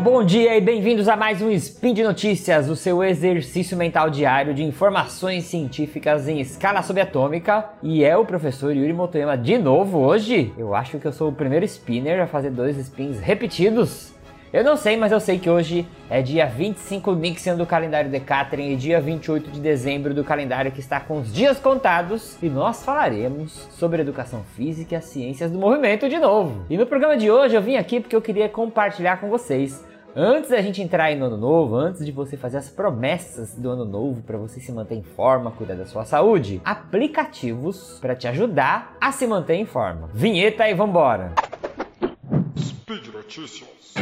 bom dia e bem-vindos a mais um Spin de Notícias, o seu exercício mental diário de informações científicas em escala subatômica. E é o professor Yuri Motoyama de novo hoje. Eu acho que eu sou o primeiro spinner a fazer dois spins repetidos. Eu não sei, mas eu sei que hoje é dia 25 Nixian do calendário Decatrin e dia 28 de dezembro do calendário que está com os dias contados e nós falaremos sobre educação física e as ciências do movimento de novo. E no programa de hoje eu vim aqui porque eu queria compartilhar com vocês Antes da gente entrar no ano novo, antes de você fazer as promessas do ano novo para você se manter em forma, cuidar da sua saúde, aplicativos para te ajudar a se manter em forma. Vinheta e vambora! Speed Notícias.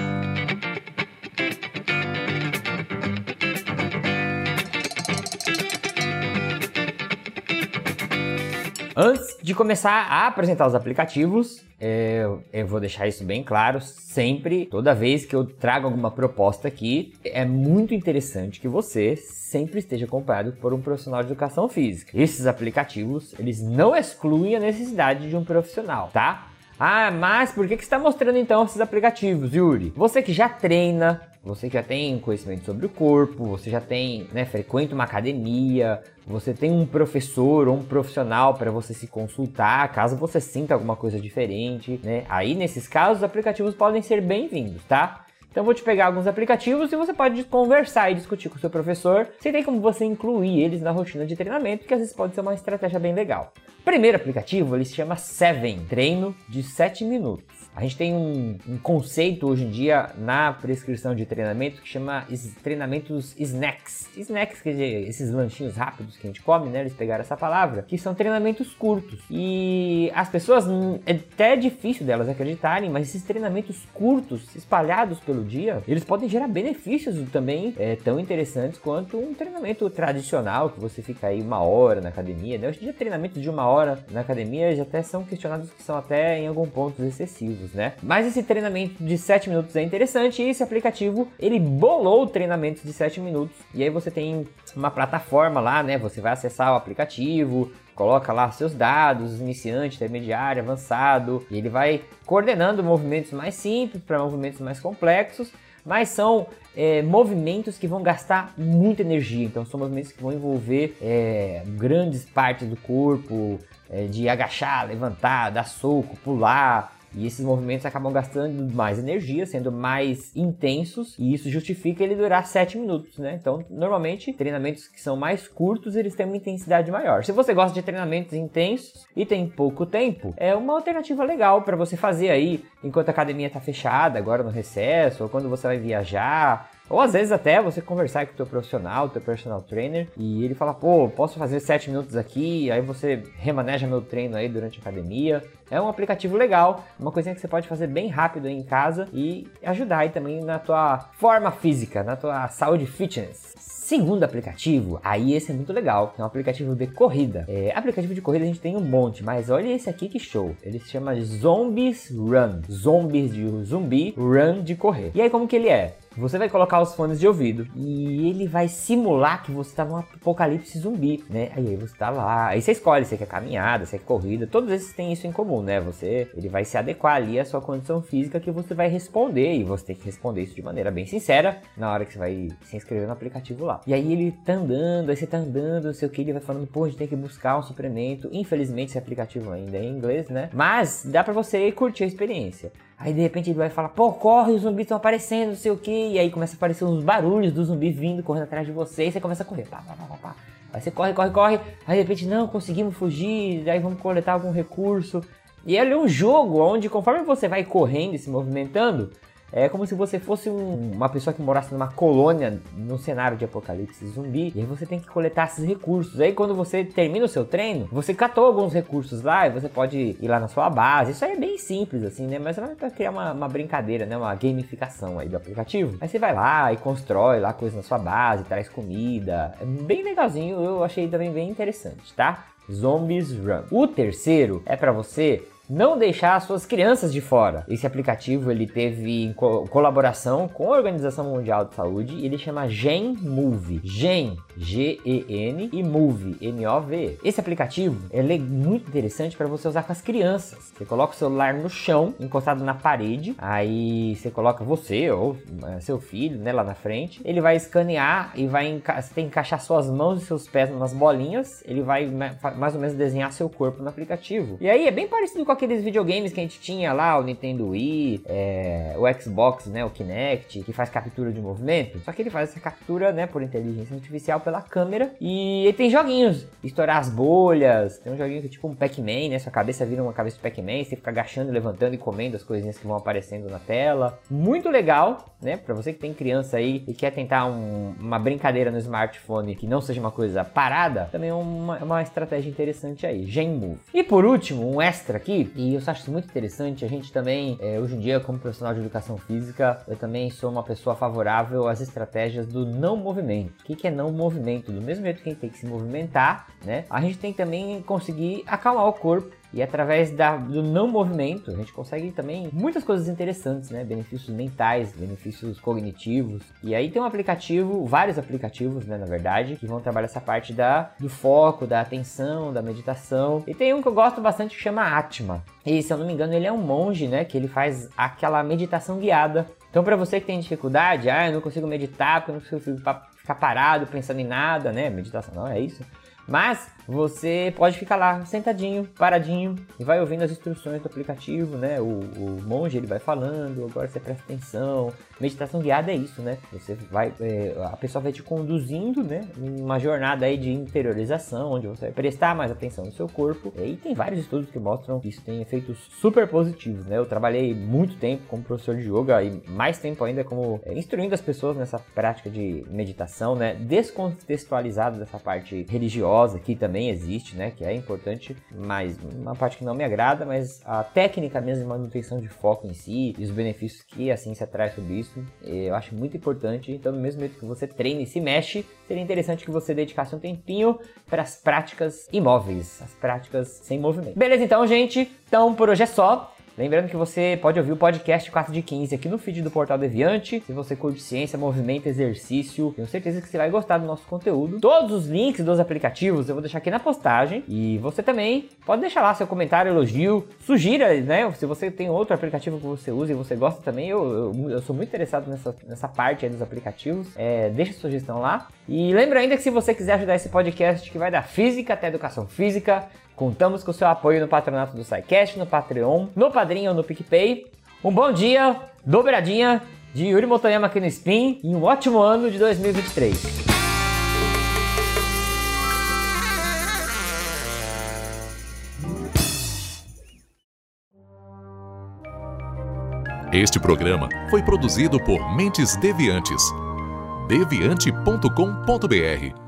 Antes de começar a apresentar os aplicativos, é, eu vou deixar isso bem claro sempre, toda vez que eu trago alguma proposta aqui, é muito interessante que você sempre esteja acompanhado por um profissional de educação física. Esses aplicativos, eles não excluem a necessidade de um profissional, tá? Ah, mas por que, que você está mostrando então esses aplicativos, Yuri? Você que já treina, você já tem conhecimento sobre o corpo, você já tem, né, frequenta uma academia, você tem um professor ou um profissional para você se consultar, caso você sinta alguma coisa diferente, né? Aí nesses casos, os aplicativos podem ser bem-vindos, tá? Então vou te pegar alguns aplicativos e você pode conversar e discutir com o seu professor, se tem como você incluir eles na rotina de treinamento, que às vezes pode ser uma estratégia bem legal. O primeiro aplicativo ele se chama Seven, treino de 7 minutos. A gente tem um, um, conceito hoje em dia na prescrição de treinamento que chama treinamentos snacks. Snacks, quer dizer, esses lanchinhos rápidos que a gente come, né? Eles pegaram essa palavra, que são treinamentos curtos. E as pessoas, hum, é até difícil delas acreditarem, mas esses treinamentos curtos, espalhados pelo dia, eles podem gerar benefícios também é, tão interessantes quanto um treinamento tradicional, que você fica aí uma hora na academia. Né? Hoje em dia, treinamentos de uma hora na academia já até são questionados que são até em algum ponto excessivos né? Mas esse treinamento de 7 minutos é interessante e esse aplicativo, ele bolou treinamentos de 7 minutos. E aí você tem uma plataforma lá, né? Você vai acessar o aplicativo, coloca lá seus dados, iniciante, intermediário, avançado, e ele vai coordenando movimentos mais simples para movimentos mais complexos, mas são é, movimentos que vão gastar muita energia, então são movimentos que vão envolver é, grandes partes do corpo, é, de agachar, levantar, dar soco, pular, e esses movimentos acabam gastando mais energia, sendo mais intensos, e isso justifica ele durar 7 minutos, né? Então, normalmente, treinamentos que são mais curtos, eles têm uma intensidade maior. Se você gosta de treinamentos intensos e tem pouco tempo, é uma alternativa legal para você fazer aí enquanto a academia está fechada, agora no recesso, ou quando você vai viajar, ou às vezes até você conversar com o teu profissional, o teu personal trainer, e ele fala, pô, posso fazer 7 minutos aqui, aí você remaneja meu treino aí durante a academia. É um aplicativo legal, uma coisinha que você pode fazer bem rápido aí em casa e ajudar aí também na tua forma física, na tua saúde fitness. Segundo aplicativo, aí esse é muito legal, é um aplicativo de corrida. É, aplicativo de corrida a gente tem um monte, mas olha esse aqui que show. Ele se chama Zombies Run. Zombies de zumbi, run de correr. E aí como que ele é? Você vai colocar os fones de ouvido e ele vai simular que você está num apocalipse zumbi, né? Aí você tá lá, aí você escolhe se quer caminhada, se quer corrida, todos esses têm isso em comum, né? Você, ele vai se adequar ali à sua condição física que você vai responder e você tem que responder isso de maneira bem sincera na hora que você vai se inscrever no aplicativo lá. E aí ele tá andando, aí você tá andando, não sei o que, ele vai falando, pô, a gente tem que buscar um suplemento. Infelizmente esse aplicativo ainda é em inglês, né? Mas dá para você curtir a experiência. Aí de repente ele vai falar, pô, corre, os zumbis estão aparecendo, não sei o que. E aí começa a aparecer uns barulhos dos zumbis vindo, correndo atrás de você. E você começa a correr. Pá, pá, pá, pá, Aí você corre, corre, corre. Aí de repente, não, conseguimos fugir. Aí vamos coletar algum recurso. E ele é um jogo onde, conforme você vai correndo e se movimentando, é como se você fosse um, uma pessoa que morasse numa colônia num cenário de apocalipse zumbi. E aí você tem que coletar esses recursos. Aí quando você termina o seu treino, você catou alguns recursos lá e você pode ir lá na sua base. Isso aí é bem simples assim, né? Mas vai pra criar uma, uma brincadeira, né? Uma gamificação aí do aplicativo. Aí você vai lá e constrói lá coisas na sua base, traz comida. É bem legalzinho, eu achei também bem interessante, tá? Zombies Run. O terceiro é para você não deixar suas crianças de fora. Esse aplicativo ele teve co colaboração com a Organização Mundial de Saúde e ele chama Gen Move. Gen, G-E-N e Move, M-O-V. Esse aplicativo ele é muito interessante para você usar com as crianças. Você coloca o celular no chão, encostado na parede, aí você coloca você ou é, seu filho, né, lá na frente. Ele vai escanear e vai você tem que encaixar suas mãos e seus pés nas bolinhas. Ele vai mais ou menos desenhar seu corpo no aplicativo. E aí é bem parecido com aqueles videogames que a gente tinha lá, o Nintendo Wii, é, o Xbox, né, o Kinect, que faz captura de movimento. Só que ele faz essa captura, né, por inteligência artificial pela câmera. E ele tem joguinhos, estourar as bolhas. Tem um joguinho que é tipo um Pac-Man, né, sua cabeça vira uma cabeça de Pac-Man, você fica agachando, levantando e comendo as coisinhas que vão aparecendo na tela. Muito legal, né, para você que tem criança aí e quer tentar um, uma brincadeira no smartphone que não seja uma coisa parada, também é uma, é uma estratégia interessante aí. Genmove. E por último, um extra aqui, e eu acho isso muito interessante, a gente também, é, hoje em dia, como profissional de educação física, eu também sou uma pessoa favorável às estratégias do não movimento. O que, que é não movimento? Do mesmo jeito que a gente tem que se movimentar, né? A gente tem que também conseguir acalmar o corpo e através da, do não movimento, a gente consegue também muitas coisas interessantes, né? Benefícios mentais, benefícios cognitivos. E aí tem um aplicativo, vários aplicativos, né, na verdade, que vão trabalhar essa parte da, do foco, da atenção, da meditação. E tem um que eu gosto bastante que chama Atma. E se eu não me engano, ele é um monge, né, que ele faz aquela meditação guiada. Então, para você que tem dificuldade, ah, eu não consigo meditar porque eu não consigo ficar parado pensando em nada, né? Meditação não é isso. Mas você pode ficar lá sentadinho, paradinho e vai ouvindo as instruções do aplicativo, né? O, o monge ele vai falando, agora você presta atenção. Meditação guiada é isso, né? Você vai, é, a pessoa vai te conduzindo, né? Uma jornada aí de interiorização, onde você vai prestar mais atenção no seu corpo. E tem vários estudos que mostram que isso tem efeitos super positivos, né? Eu trabalhei muito tempo como professor de yoga e mais tempo ainda como é, instruindo as pessoas nessa prática de meditação, né? Descontextualizado dessa parte religiosa que também existe, né? Que é importante, mas uma parte que não me agrada, mas a técnica mesmo de manutenção de foco em si e os benefícios que a ciência traz sobre isso, eu acho muito importante. Então, no mesmo jeito que você treina e se mexe, seria interessante que você dedicasse um tempinho para as práticas imóveis, as práticas sem movimento. Beleza, então, gente? Então, por hoje é só. Lembrando que você pode ouvir o podcast 4 de 15 aqui no feed do Portal Deviante. Se você curte ciência, movimento, exercício, tenho certeza que você vai gostar do nosso conteúdo. Todos os links dos aplicativos eu vou deixar aqui na postagem. E você também pode deixar lá seu comentário, elogio, sugira, né? Se você tem outro aplicativo que você usa e você gosta também, eu, eu, eu sou muito interessado nessa, nessa parte dos aplicativos. É, deixa sugestão lá. E lembra ainda que se você quiser ajudar esse podcast que vai da física até educação física, Contamos com o seu apoio no patronato do SciCast, no Patreon, no Padrinho ou no PicPay. Um bom dia, dobradinha de Yuri Motoyama aqui no Spin e um ótimo ano de 2023. Este programa foi produzido por Mentes Deviantes. deviante.com.br